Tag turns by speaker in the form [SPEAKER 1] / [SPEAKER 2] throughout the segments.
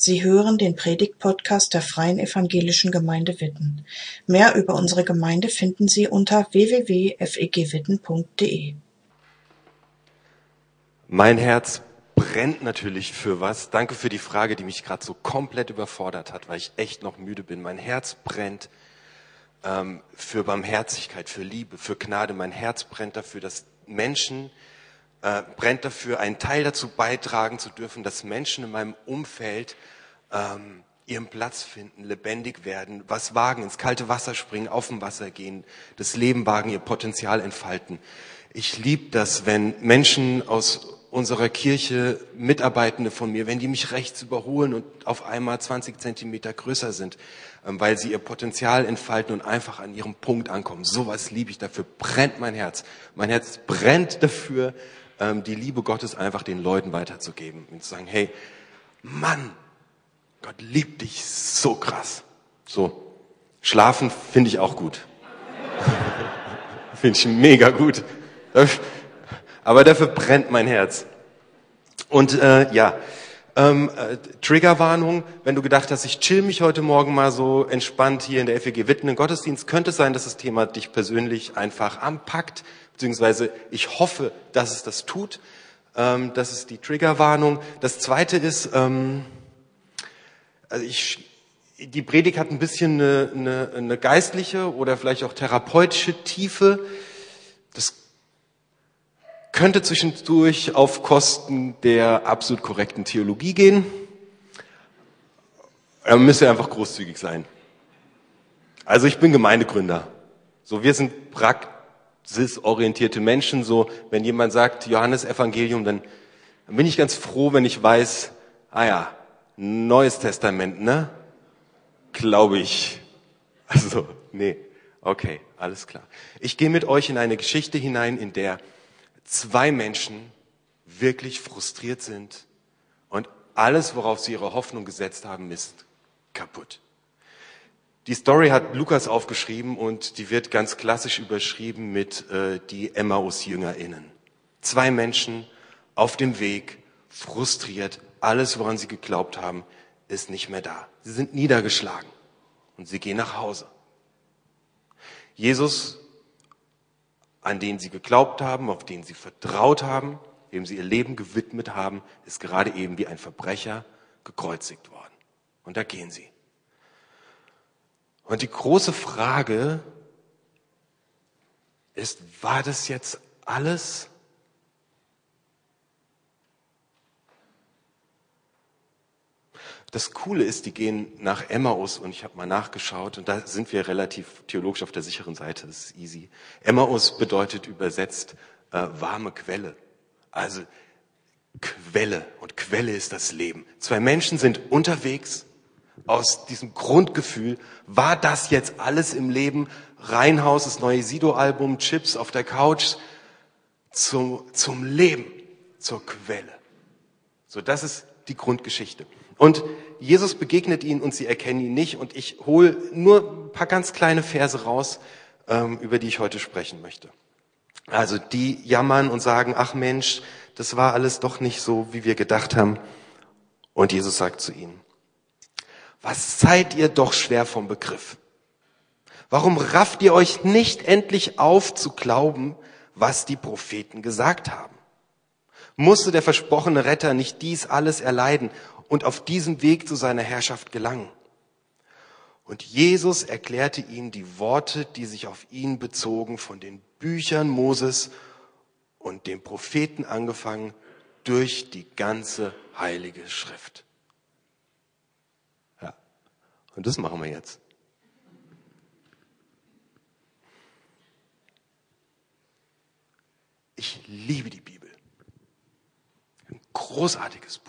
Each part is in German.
[SPEAKER 1] Sie hören den Predigt-Podcast der Freien Evangelischen Gemeinde Witten. Mehr über unsere Gemeinde finden Sie unter www.fegwitten.de.
[SPEAKER 2] Mein Herz brennt natürlich für was. Danke für die Frage, die mich gerade so komplett überfordert hat, weil ich echt noch müde bin. Mein Herz brennt ähm, für Barmherzigkeit, für Liebe, für Gnade. Mein Herz brennt dafür, dass Menschen äh, brennt dafür, einen Teil dazu beitragen zu dürfen, dass Menschen in meinem Umfeld ähm, ihren Platz finden, lebendig werden, was wagen, ins kalte Wasser springen, auf dem Wasser gehen, das Leben wagen, ihr Potenzial entfalten. Ich liebe das, wenn Menschen aus unserer Kirche, Mitarbeitende von mir, wenn die mich rechts überholen und auf einmal 20 Zentimeter größer sind, ähm, weil sie ihr Potenzial entfalten und einfach an ihrem Punkt ankommen. Sowas liebe ich, dafür brennt mein Herz. Mein Herz brennt dafür, ähm, die Liebe Gottes einfach den Leuten weiterzugeben und zu sagen, hey, Mann, Gott liebt dich so krass. So, schlafen finde ich auch gut. finde ich mega gut. Aber dafür brennt mein Herz. Und äh, ja, ähm, äh, Triggerwarnung, wenn du gedacht hast, ich chill mich heute Morgen mal so entspannt hier in der FEG Witten im Gottesdienst, könnte es sein, dass das Thema dich persönlich einfach anpackt, beziehungsweise ich hoffe, dass es das tut. Ähm, das ist die Triggerwarnung. Das zweite ist, ähm, also ich, die Predigt hat ein bisschen eine, eine, eine geistliche oder vielleicht auch therapeutische Tiefe. Das könnte zwischendurch auf Kosten der absolut korrekten Theologie gehen. Man müsste einfach großzügig sein. Also ich bin Gemeindegründer. So, wir sind praxisorientierte Menschen. So, wenn jemand sagt Johannes Evangelium, dann, dann bin ich ganz froh, wenn ich weiß, ah ja, Neues Testament, ne? Glaube ich. Also, nee. Okay, alles klar. Ich gehe mit euch in eine Geschichte hinein, in der zwei Menschen wirklich frustriert sind und alles, worauf sie ihre Hoffnung gesetzt haben, ist kaputt. Die Story hat Lukas aufgeschrieben und die wird ganz klassisch überschrieben mit äh, die Emmaus-JüngerInnen. Zwei Menschen auf dem Weg, frustriert, alles, woran sie geglaubt haben, ist nicht mehr da. Sie sind niedergeschlagen und sie gehen nach Hause. Jesus, an den sie geglaubt haben, auf den sie vertraut haben, dem sie ihr Leben gewidmet haben, ist gerade eben wie ein Verbrecher gekreuzigt worden. Und da gehen sie. Und die große Frage ist, war das jetzt alles? Das Coole ist, die gehen nach Emmaus und ich habe mal nachgeschaut und da sind wir relativ theologisch auf der sicheren Seite, das ist easy. Emmaus bedeutet übersetzt äh, warme Quelle. Also Quelle und Quelle ist das Leben. Zwei Menschen sind unterwegs aus diesem Grundgefühl, war das jetzt alles im Leben? Reinhaus, das neue Sido-Album, Chips auf der Couch, zum, zum Leben, zur Quelle. So, das ist die Grundgeschichte. Und Jesus begegnet ihnen und sie erkennen ihn nicht. Und ich hole nur ein paar ganz kleine Verse raus, ähm, über die ich heute sprechen möchte. Also die jammern und sagen, ach Mensch, das war alles doch nicht so, wie wir gedacht haben. Und Jesus sagt zu ihnen, was seid ihr doch schwer vom Begriff? Warum rafft ihr euch nicht endlich auf zu glauben, was die Propheten gesagt haben? Musste der versprochene Retter nicht dies alles erleiden und auf diesem Weg zu seiner Herrschaft gelangen? Und Jesus erklärte ihnen die Worte, die sich auf ihn bezogen, von den Büchern Moses und den Propheten angefangen durch die ganze heilige Schrift. Und das machen wir jetzt. Ich liebe die Bibel. Ein großartiges Buch.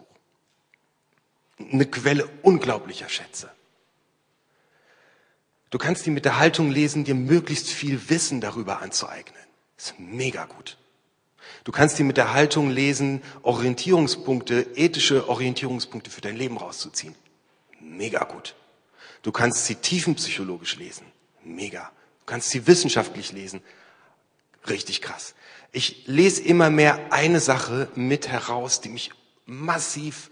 [SPEAKER 2] Eine Quelle unglaublicher Schätze. Du kannst die mit der Haltung lesen, dir möglichst viel Wissen darüber anzueignen. Ist mega gut. Du kannst die mit der Haltung lesen, Orientierungspunkte, ethische Orientierungspunkte für dein Leben rauszuziehen. Mega gut. Du kannst sie tiefenpsychologisch lesen. Mega. Du kannst sie wissenschaftlich lesen. Richtig krass. Ich lese immer mehr eine Sache mit heraus, die mich massiv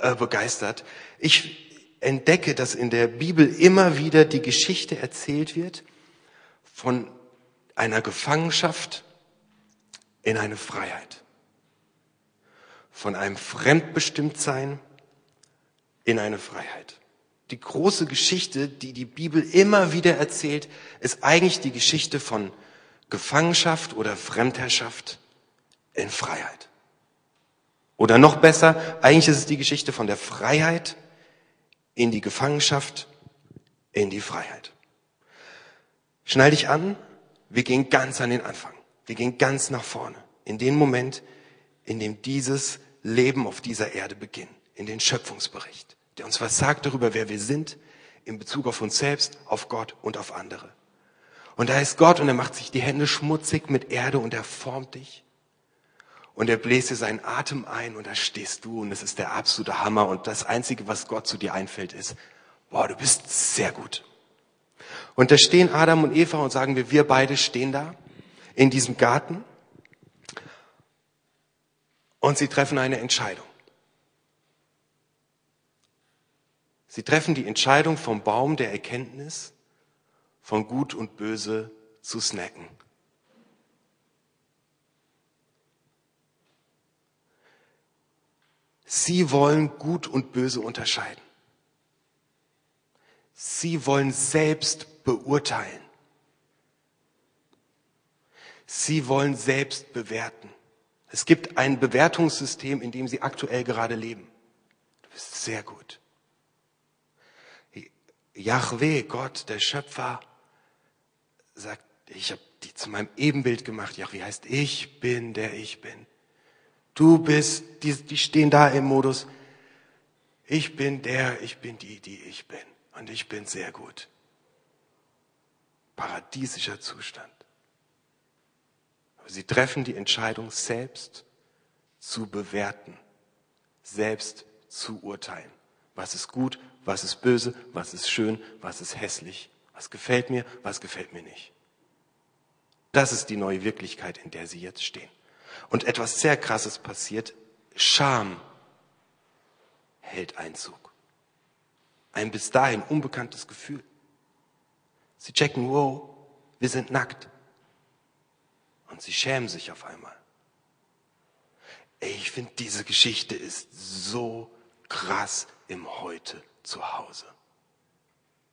[SPEAKER 2] äh, begeistert. Ich entdecke, dass in der Bibel immer wieder die Geschichte erzählt wird von einer Gefangenschaft in eine Freiheit. Von einem Fremdbestimmtsein in eine Freiheit. Die große Geschichte, die die Bibel immer wieder erzählt, ist eigentlich die Geschichte von Gefangenschaft oder Fremdherrschaft in Freiheit. Oder noch besser, eigentlich ist es die Geschichte von der Freiheit in die Gefangenschaft, in die Freiheit. Schnall dich an, wir gehen ganz an den Anfang. Wir gehen ganz nach vorne. In den Moment, in dem dieses Leben auf dieser Erde beginnt. In den Schöpfungsbericht, der uns was sagt darüber, wer wir sind, in Bezug auf uns selbst, auf Gott und auf andere. Und da ist Gott und er macht sich die Hände schmutzig mit Erde und er formt dich. Und er bläst dir seinen Atem ein und da stehst du und es ist der absolute Hammer. Und das Einzige, was Gott zu dir einfällt, ist, boah, du bist sehr gut. Und da stehen Adam und Eva und sagen wir, wir beide stehen da in diesem Garten und sie treffen eine Entscheidung. Sie treffen die Entscheidung vom Baum der Erkenntnis von Gut und Böse zu snacken. Sie wollen Gut und Böse unterscheiden. Sie wollen selbst beurteilen. Sie wollen selbst bewerten. Es gibt ein Bewertungssystem, in dem Sie aktuell gerade leben. Du bist sehr gut. Yahweh, Gott, der Schöpfer, sagt, ich habe die zu meinem Ebenbild gemacht. Yahweh heißt, ich bin, der ich bin. Du bist, die, die stehen da im Modus, ich bin der, ich bin die, die ich bin. Und ich bin sehr gut. Paradiesischer Zustand. Sie treffen die Entscheidung, selbst zu bewerten, selbst zu urteilen. Was ist gut, was ist böse, was ist schön, was ist hässlich, was gefällt mir, was gefällt mir nicht. Das ist die neue Wirklichkeit, in der sie jetzt stehen. Und etwas sehr Krasses passiert. Scham hält Einzug ein bis dahin unbekanntes Gefühl. Sie checken, wow, wir sind nackt. Und sie schämen sich auf einmal. Ey, ich finde, diese Geschichte ist so krass im Heute zu Hause.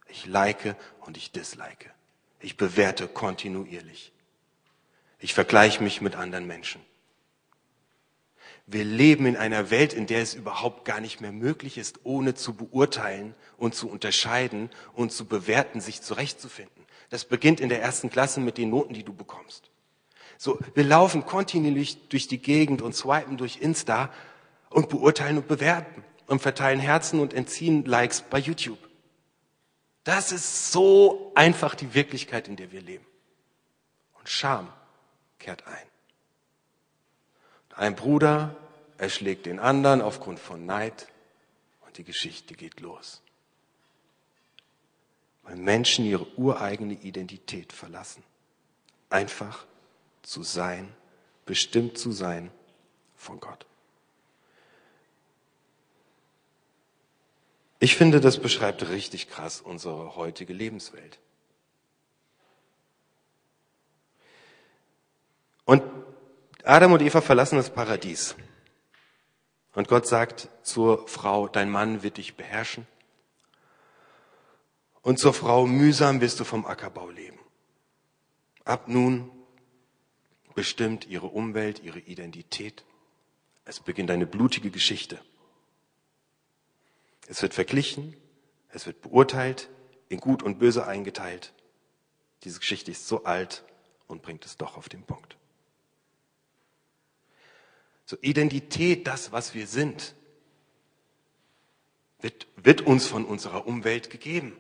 [SPEAKER 2] Ich like und ich dislike. Ich bewerte kontinuierlich. Ich vergleiche mich mit anderen Menschen. Wir leben in einer Welt, in der es überhaupt gar nicht mehr möglich ist, ohne zu beurteilen und zu unterscheiden und zu bewerten, sich zurechtzufinden. Das beginnt in der ersten Klasse mit den Noten, die du bekommst. So, wir laufen kontinuierlich durch die Gegend und swipen durch Insta und beurteilen und bewerten und verteilen Herzen und entziehen Likes bei YouTube. Das ist so einfach die Wirklichkeit, in der wir leben. Und Scham kehrt ein. Ein Bruder erschlägt den anderen aufgrund von Neid und die Geschichte geht los. Weil Menschen ihre ureigene Identität verlassen. Einfach zu sein, bestimmt zu sein von Gott. Ich finde, das beschreibt richtig krass unsere heutige Lebenswelt. Und Adam und Eva verlassen das Paradies. Und Gott sagt zur Frau, dein Mann wird dich beherrschen. Und zur Frau, mühsam wirst du vom Ackerbau leben. Ab nun bestimmt ihre Umwelt, ihre Identität. Es beginnt eine blutige Geschichte. Es wird verglichen, es wird beurteilt, in Gut und Böse eingeteilt. Diese Geschichte ist so alt und bringt es doch auf den Punkt. So Identität, das, was wir sind, wird, wird uns von unserer Umwelt gegeben.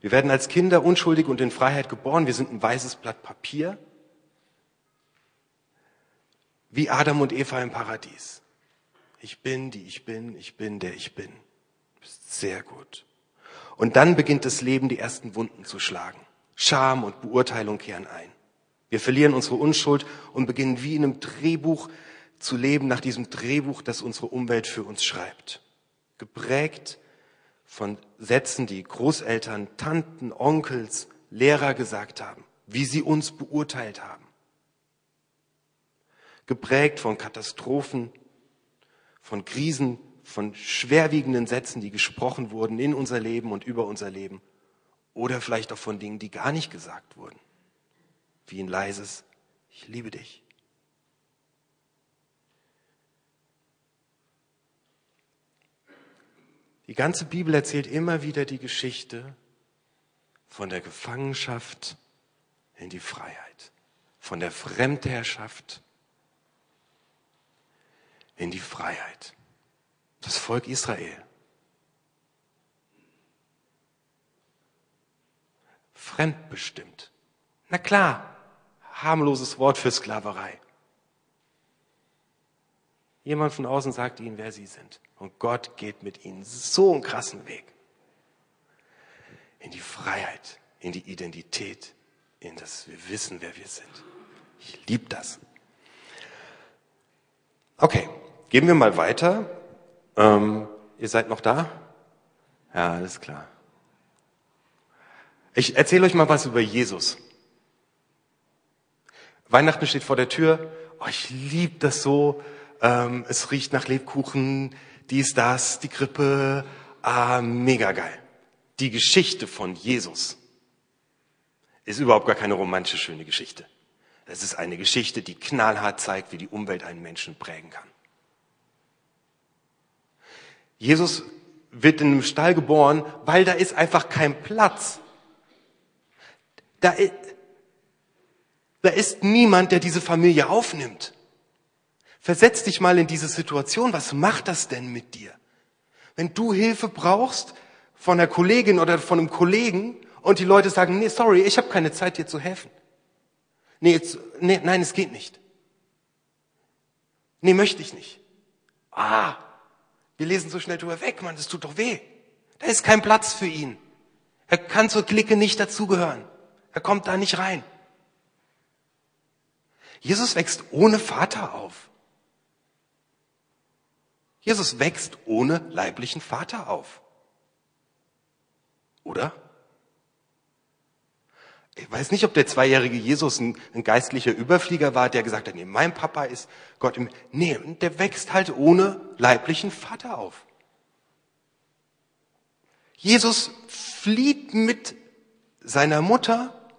[SPEAKER 2] Wir werden als Kinder unschuldig und in Freiheit geboren. Wir sind ein weißes Blatt Papier. Wie Adam und Eva im Paradies. Ich bin, die ich bin, ich bin, der ich bin. Sehr gut. Und dann beginnt das Leben, die ersten Wunden zu schlagen. Scham und Beurteilung kehren ein. Wir verlieren unsere Unschuld und beginnen wie in einem Drehbuch zu leben nach diesem Drehbuch, das unsere Umwelt für uns schreibt. Geprägt von Sätzen, die Großeltern, Tanten, Onkels, Lehrer gesagt haben, wie sie uns beurteilt haben. Geprägt von Katastrophen, von Krisen, von schwerwiegenden Sätzen, die gesprochen wurden in unser Leben und über unser Leben. Oder vielleicht auch von Dingen, die gar nicht gesagt wurden. Wie ein leises, ich liebe dich. Die ganze Bibel erzählt immer wieder die Geschichte von der Gefangenschaft in die Freiheit, von der Fremdherrschaft in die Freiheit. Das Volk Israel. Fremdbestimmt. Na klar, harmloses Wort für Sklaverei. Jemand von außen sagt ihnen, wer sie sind. Und Gott geht mit ihnen so einen krassen Weg. In die Freiheit, in die Identität, in das wir wissen, wer wir sind. Ich liebe das. Okay, gehen wir mal weiter. Ähm, ihr seid noch da? Ja, alles klar. Ich erzähle euch mal was über Jesus. Weihnachten steht vor der Tür. Oh, ich liebe das so. Ähm, es riecht nach Lebkuchen, dies, das, die Krippe. Ah, mega geil. Die Geschichte von Jesus ist überhaupt gar keine romantische, schöne Geschichte. Es ist eine Geschichte, die knallhart zeigt, wie die Umwelt einen Menschen prägen kann. Jesus wird in einem Stall geboren, weil da ist einfach kein Platz. Da, da ist niemand, der diese Familie aufnimmt. Versetz dich mal in diese Situation. Was macht das denn mit dir? Wenn du Hilfe brauchst von einer Kollegin oder von einem Kollegen und die Leute sagen, nee, sorry, ich habe keine Zeit, dir zu helfen. Nee, jetzt, nee, nein, es geht nicht. Nee, möchte ich nicht. Ah, wir lesen so schnell drüber weg, Mann, das tut doch weh. Da ist kein Platz für ihn. Er kann zur Clique nicht dazugehören. Er kommt da nicht rein. Jesus wächst ohne Vater auf. Jesus wächst ohne leiblichen Vater auf. Oder? Ich weiß nicht, ob der zweijährige Jesus ein, ein, geistlicher Überflieger war, der gesagt hat, nee, mein Papa ist Gott im, nee, der wächst halt ohne leiblichen Vater auf. Jesus flieht mit seiner Mutter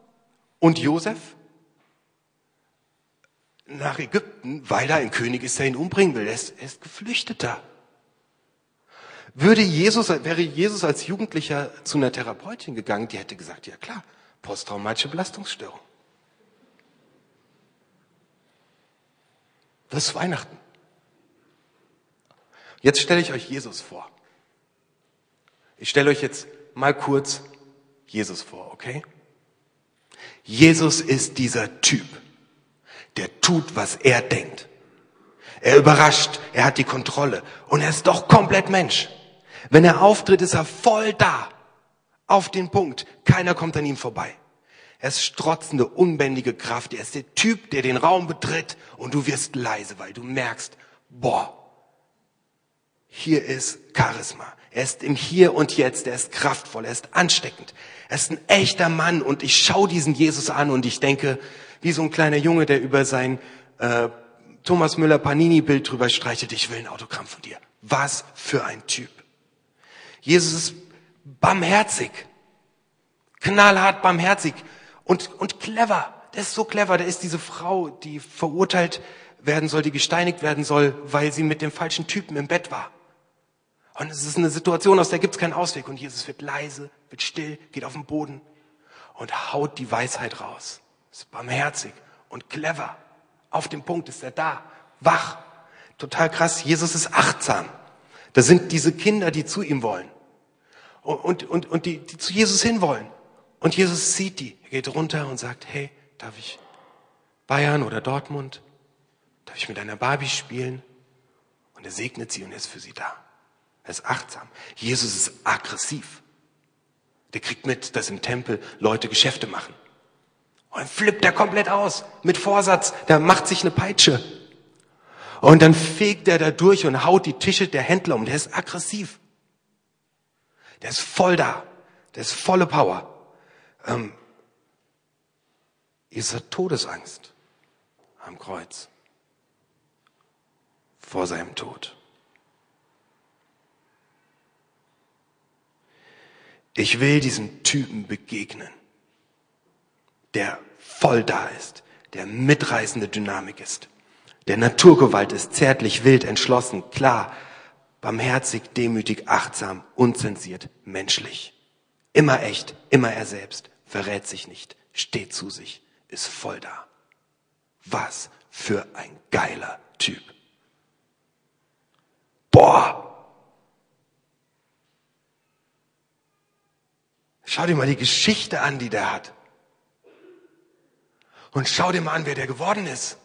[SPEAKER 2] und Josef nach Ägypten, weil da ein König ist, der ihn umbringen will. Er ist, er ist Geflüchteter. Würde Jesus, wäre Jesus als Jugendlicher zu einer Therapeutin gegangen, die hätte gesagt, ja klar, posttraumatische Belastungsstörung. Das ist Weihnachten. Jetzt stelle ich euch Jesus vor. Ich stelle euch jetzt mal kurz Jesus vor, okay? Jesus ist dieser Typ, der tut, was er denkt. Er überrascht, er hat die Kontrolle und er ist doch komplett Mensch. Wenn er auftritt, ist er voll da auf den Punkt. Keiner kommt an ihm vorbei. Er ist strotzende, unbändige Kraft. Er ist der Typ, der den Raum betritt und du wirst leise, weil du merkst, boah, hier ist Charisma. Er ist im Hier und Jetzt, er ist kraftvoll, er ist ansteckend. Er ist ein echter Mann und ich schaue diesen Jesus an und ich denke, wie so ein kleiner Junge, der über sein äh, Thomas Müller Panini-Bild drüber streichelt, ich will ein Autogramm von dir. Was für ein Typ. Jesus ist barmherzig. Knallhart barmherzig. Und, und clever. Der ist so clever. Der ist diese Frau, die verurteilt werden soll, die gesteinigt werden soll, weil sie mit dem falschen Typen im Bett war. Und es ist eine Situation, aus der gibt es keinen Ausweg. Und Jesus wird leise, wird still, geht auf den Boden und haut die Weisheit raus. Ist barmherzig und clever. Auf dem Punkt ist er da, wach. Total krass. Jesus ist achtsam. Da sind diese Kinder, die zu ihm wollen und, und, und die, die zu Jesus hinwollen. Und Jesus sieht die. Er geht runter und sagt, hey, darf ich Bayern oder Dortmund? Darf ich mit einer Barbie spielen? Und er segnet sie und ist für sie da. Er ist achtsam. Jesus ist aggressiv. Der kriegt mit, dass im Tempel Leute Geschäfte machen. Und flippt er komplett aus. Mit Vorsatz. Der macht sich eine Peitsche. Und dann fegt er da durch und haut die Tische der Händler um. Der ist aggressiv. Der ist voll da. Der ist volle Power. Ähm, ist er Todesangst am Kreuz vor seinem Tod. Ich will diesem Typen begegnen, der voll da ist, der mitreißende Dynamik ist, der Naturgewalt ist, zärtlich, wild, entschlossen, klar, barmherzig, demütig, achtsam, unzensiert, menschlich. Immer echt, immer er selbst, verrät sich nicht, steht zu sich, ist voll da. Was für ein geiler Typ. Boah! Schau dir mal die Geschichte an, die der hat. Und schau dir mal an, wer der geworden ist.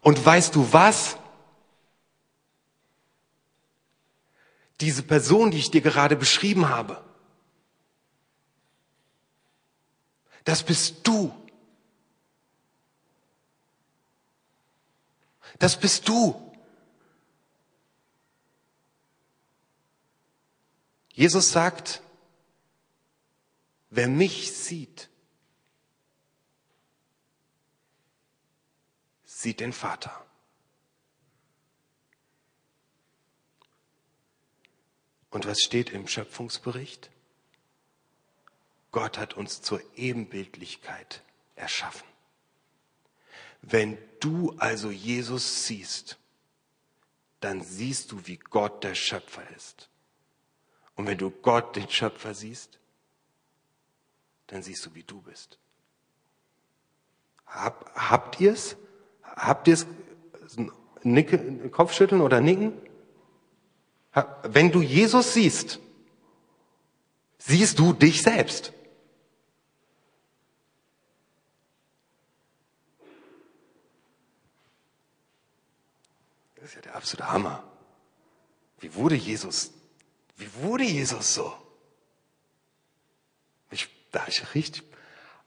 [SPEAKER 2] Und weißt du was? Diese Person, die ich dir gerade beschrieben habe, das bist du. Das bist du. Jesus sagt, wer mich sieht, sieht den Vater. Und was steht im Schöpfungsbericht? Gott hat uns zur Ebenbildlichkeit erschaffen. Wenn du also Jesus siehst, dann siehst du, wie Gott der Schöpfer ist. Und wenn du Gott, den Schöpfer, siehst, dann siehst du, wie du bist. Hab, habt ihr es? Habt ihr es? Kopfschütteln oder nicken? Wenn du Jesus siehst, siehst du dich selbst. Das ist ja der absolute Hammer. Wie wurde Jesus, wie wurde Jesus so? Da habe ich richtig,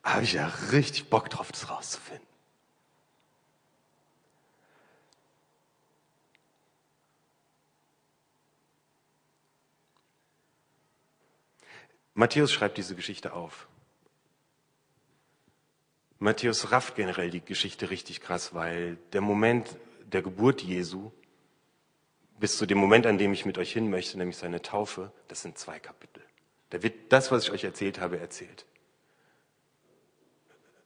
[SPEAKER 2] habe ich ja richtig Bock drauf, das rauszufinden. Matthäus schreibt diese Geschichte auf. Matthäus rafft generell die Geschichte richtig krass, weil der Moment der Geburt Jesu bis zu dem Moment, an dem ich mit euch hin möchte, nämlich seine Taufe, das sind zwei Kapitel. Da wird das, was ich euch erzählt habe, erzählt.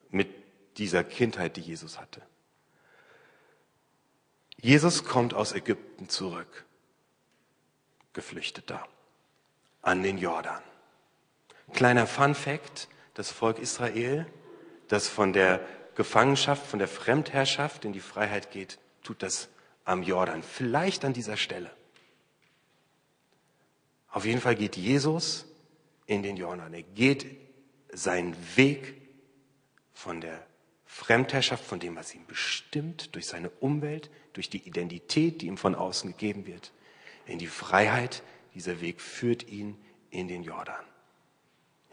[SPEAKER 2] Mit dieser Kindheit, die Jesus hatte. Jesus kommt aus Ägypten zurück, geflüchteter, an den Jordan. Kleiner Fun fact, das Volk Israel, das von der Gefangenschaft, von der Fremdherrschaft in die Freiheit geht, tut das am Jordan, vielleicht an dieser Stelle. Auf jeden Fall geht Jesus in den Jordan. Er geht seinen Weg von der Fremdherrschaft, von dem, was ihm bestimmt, durch seine Umwelt, durch die Identität, die ihm von außen gegeben wird, in die Freiheit. Dieser Weg führt ihn in den Jordan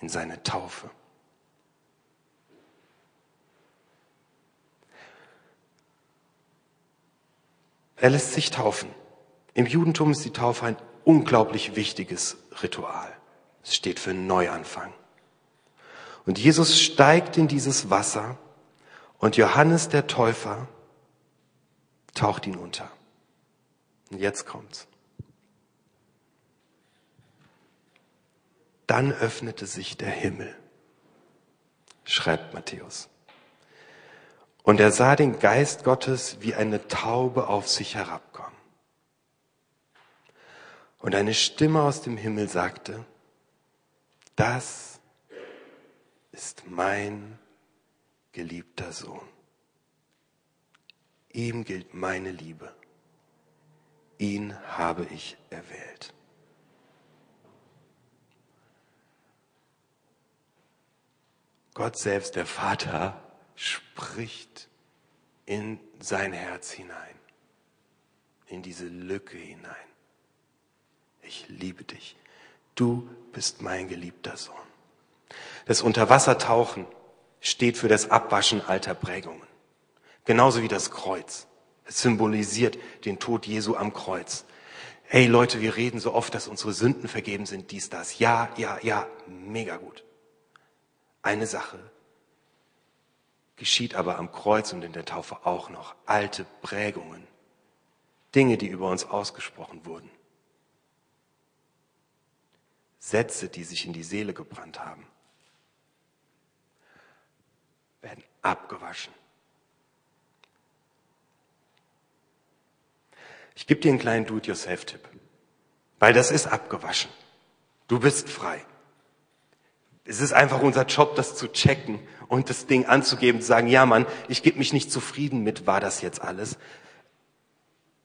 [SPEAKER 2] in seine Taufe. Er lässt sich taufen. Im Judentum ist die Taufe ein unglaublich wichtiges Ritual. Es steht für Neuanfang. Und Jesus steigt in dieses Wasser und Johannes der Täufer taucht ihn unter. Und jetzt kommt's. Dann öffnete sich der Himmel, schreibt Matthäus. Und er sah den Geist Gottes wie eine Taube auf sich herabkommen. Und eine Stimme aus dem Himmel sagte, das ist mein geliebter Sohn. Ihm gilt meine Liebe. Ihn habe ich erwählt. Gott selbst, der Vater, spricht in sein Herz hinein, in diese Lücke hinein. Ich liebe dich. Du bist mein geliebter Sohn. Das Unterwassertauchen steht für das Abwaschen alter Prägungen. Genauso wie das Kreuz. Es symbolisiert den Tod Jesu am Kreuz. Hey Leute, wir reden so oft, dass unsere Sünden vergeben sind, dies, das. Ja, ja, ja, mega gut. Eine Sache geschieht aber am Kreuz und in der Taufe auch noch. Alte Prägungen. Dinge, die über uns ausgesprochen wurden. Sätze, die sich in die Seele gebrannt haben, werden abgewaschen. Ich gebe dir einen kleinen Do-it-yourself-Tipp, weil das ist abgewaschen. Du bist frei. Es ist einfach unser Job, das zu checken und das Ding anzugeben, zu sagen, ja Mann, ich gebe mich nicht zufrieden mit, war das jetzt alles,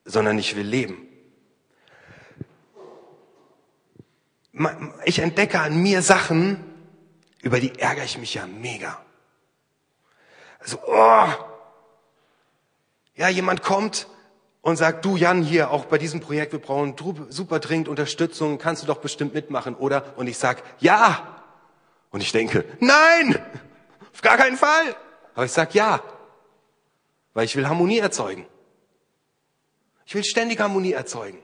[SPEAKER 2] sondern ich will leben. Ich entdecke an mir Sachen, über die ärgere ich mich ja mega. Also, oh, ja, jemand kommt und sagt, du Jan, hier, auch bei diesem Projekt, wir brauchen super dringend Unterstützung, kannst du doch bestimmt mitmachen, oder? Und ich sag, ja. Und ich denke, nein, auf gar keinen Fall. Aber ich sag ja, weil ich will Harmonie erzeugen. Ich will ständig Harmonie erzeugen.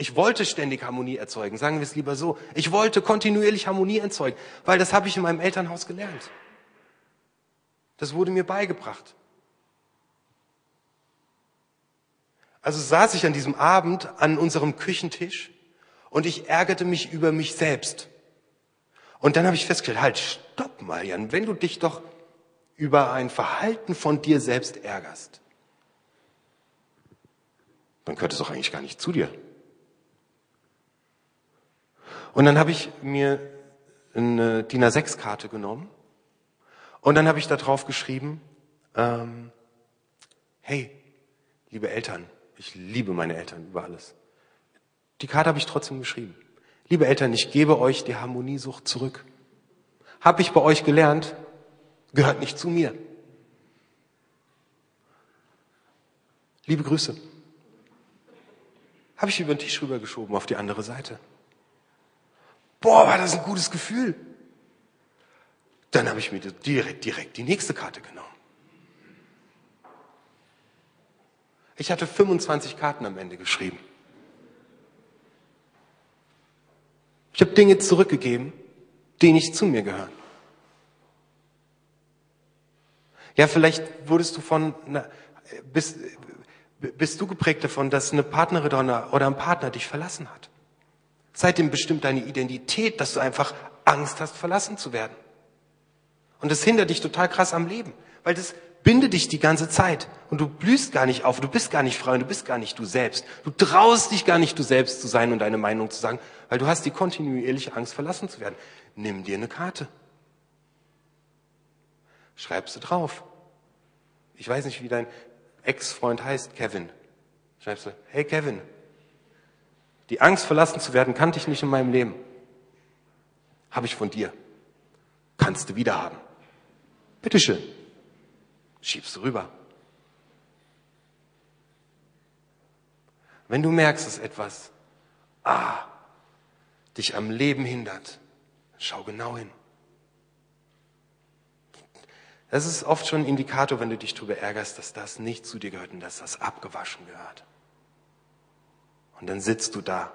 [SPEAKER 2] Ich wollte ständig Harmonie erzeugen, sagen wir es lieber so. Ich wollte kontinuierlich Harmonie erzeugen, weil das habe ich in meinem Elternhaus gelernt. Das wurde mir beigebracht. Also saß ich an diesem Abend an unserem Küchentisch und ich ärgerte mich über mich selbst. Und dann habe ich festgestellt, halt, stopp mal, Jan, wenn du dich doch über ein Verhalten von dir selbst ärgerst, dann gehört es doch eigentlich gar nicht zu dir. Und dann habe ich mir eine DIN A6-Karte genommen und dann habe ich da drauf geschrieben, ähm, hey, liebe Eltern, ich liebe meine Eltern über alles. Die Karte habe ich trotzdem geschrieben. Liebe Eltern, ich gebe euch die Harmoniesucht zurück. Habe ich bei euch gelernt, gehört nicht zu mir. Liebe Grüße. Habe ich über den Tisch rübergeschoben auf die andere Seite. Boah, war das ein gutes Gefühl. Dann habe ich mir direkt, direkt die nächste Karte genommen. Ich hatte 25 Karten am Ende geschrieben. Ich habe Dinge zurückgegeben, die nicht zu mir gehören. Ja, vielleicht wurdest du von, na, bist, bist du geprägt davon, dass eine Partnerin oder ein Partner dich verlassen hat. Seitdem bestimmt deine Identität, dass du einfach Angst hast, verlassen zu werden. Und das hindert dich total krass am Leben, weil das binde dich die ganze Zeit und du blühst gar nicht auf, du bist gar nicht frei und du bist gar nicht du selbst. Du traust dich gar nicht du selbst zu sein und deine Meinung zu sagen, weil du hast die kontinuierliche Angst verlassen zu werden. Nimm dir eine Karte. Schreibst du drauf. Ich weiß nicht, wie dein Ex-Freund heißt, Kevin. Schreibst du, hey Kevin, die Angst verlassen zu werden kannte ich nicht in meinem Leben. Habe ich von dir. Kannst du wieder haben. Bitteschön. Schiebst du rüber. Wenn du merkst, dass etwas ah, dich am Leben hindert, schau genau hin. Das ist oft schon ein Indikator, wenn du dich darüber ärgerst, dass das nicht zu dir gehört und dass das abgewaschen gehört. Und dann sitzt du da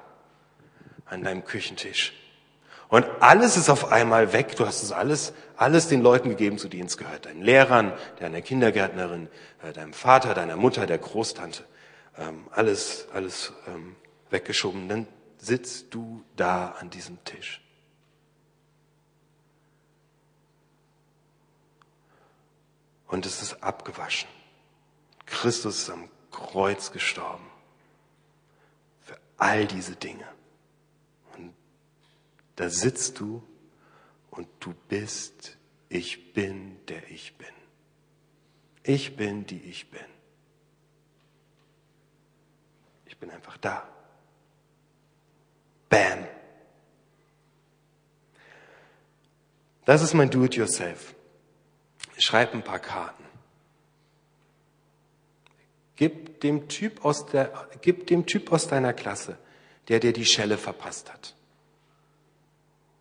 [SPEAKER 2] an deinem Küchentisch und alles ist auf einmal weg. Du hast es alles, alles den Leuten gegeben, zu denen es gehört. Deinen Lehrern, deiner Kindergärtnerin, äh, deinem Vater, deiner Mutter, der Großtante. Ähm, alles, alles ähm, weggeschoben. Dann sitzt du da an diesem Tisch. Und es ist abgewaschen. Christus ist am Kreuz gestorben. All diese Dinge. Da sitzt du und du bist, ich bin, der ich bin. Ich bin, die ich bin. Ich bin einfach da. Bam. Das ist mein Do-it-yourself. Schreib ein paar Karten. Gib dem Typ aus der, gib dem Typ aus deiner Klasse, der dir die Schelle verpasst hat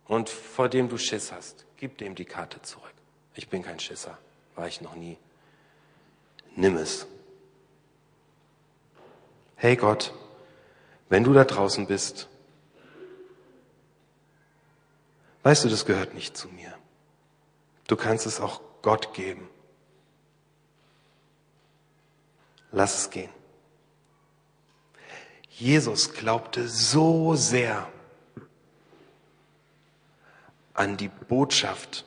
[SPEAKER 2] und vor dem du Schiss hast, gib dem die Karte zurück. Ich bin kein Schisser, war ich noch nie. nimm es. Hey Gott, wenn du da draußen bist, weißt du, das gehört nicht zu mir. Du kannst es auch Gott geben. Lass es gehen. Jesus glaubte so sehr an die Botschaft,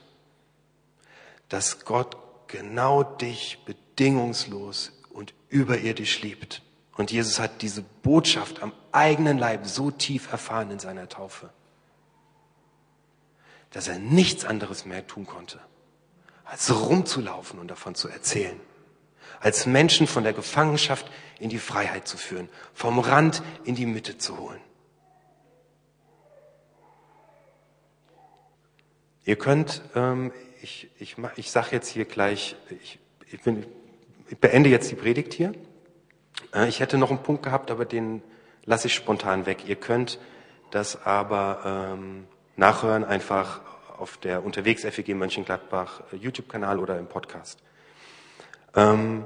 [SPEAKER 2] dass Gott genau dich bedingungslos und überirdisch liebt. Und Jesus hat diese Botschaft am eigenen Leib so tief erfahren in seiner Taufe, dass er nichts anderes mehr tun konnte, als rumzulaufen und davon zu erzählen. Als Menschen von der Gefangenschaft in die Freiheit zu führen, vom Rand in die Mitte zu holen. Ihr könnt, ähm, ich, ich, ich sage jetzt hier gleich, ich, ich, bin, ich beende jetzt die Predigt hier. Äh, ich hätte noch einen Punkt gehabt, aber den lasse ich spontan weg. Ihr könnt das aber ähm, nachhören einfach auf der Unterwegs FEG Mönchengladbach äh, YouTube-Kanal oder im Podcast. Ähm,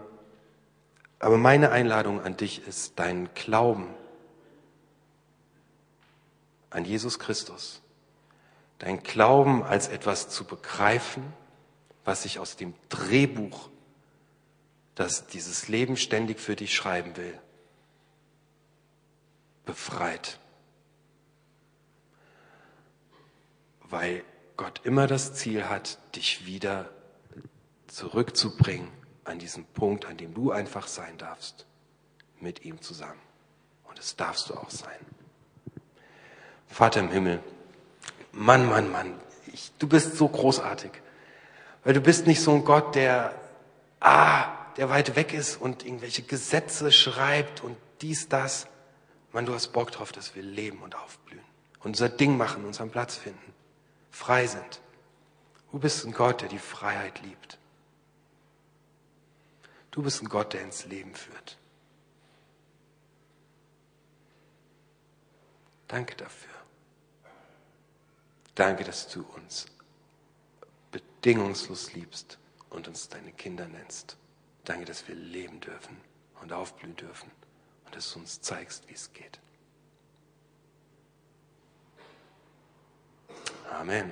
[SPEAKER 2] aber meine Einladung an dich ist, deinen Glauben an Jesus Christus, dein Glauben als etwas zu begreifen, was sich aus dem Drehbuch, das dieses Leben ständig für dich schreiben will, befreit. Weil Gott immer das Ziel hat, dich wieder zurückzubringen an diesen Punkt, an dem du einfach sein darfst, mit ihm zusammen. Und es darfst du auch sein. Vater im Himmel, Mann, Mann, Mann, ich, du bist so großartig. Weil du bist nicht so ein Gott, der, ah, der weit weg ist und irgendwelche Gesetze schreibt und dies, das. Mann, du hast Bock drauf, dass wir leben und aufblühen. Und unser Ding machen, unseren Platz finden. Frei sind. Du bist ein Gott, der die Freiheit liebt. Du bist ein Gott, der ins Leben führt. Danke dafür. Danke, dass du uns bedingungslos liebst und uns deine Kinder nennst. Danke, dass wir leben dürfen und aufblühen dürfen und dass du uns zeigst, wie es geht. Amen.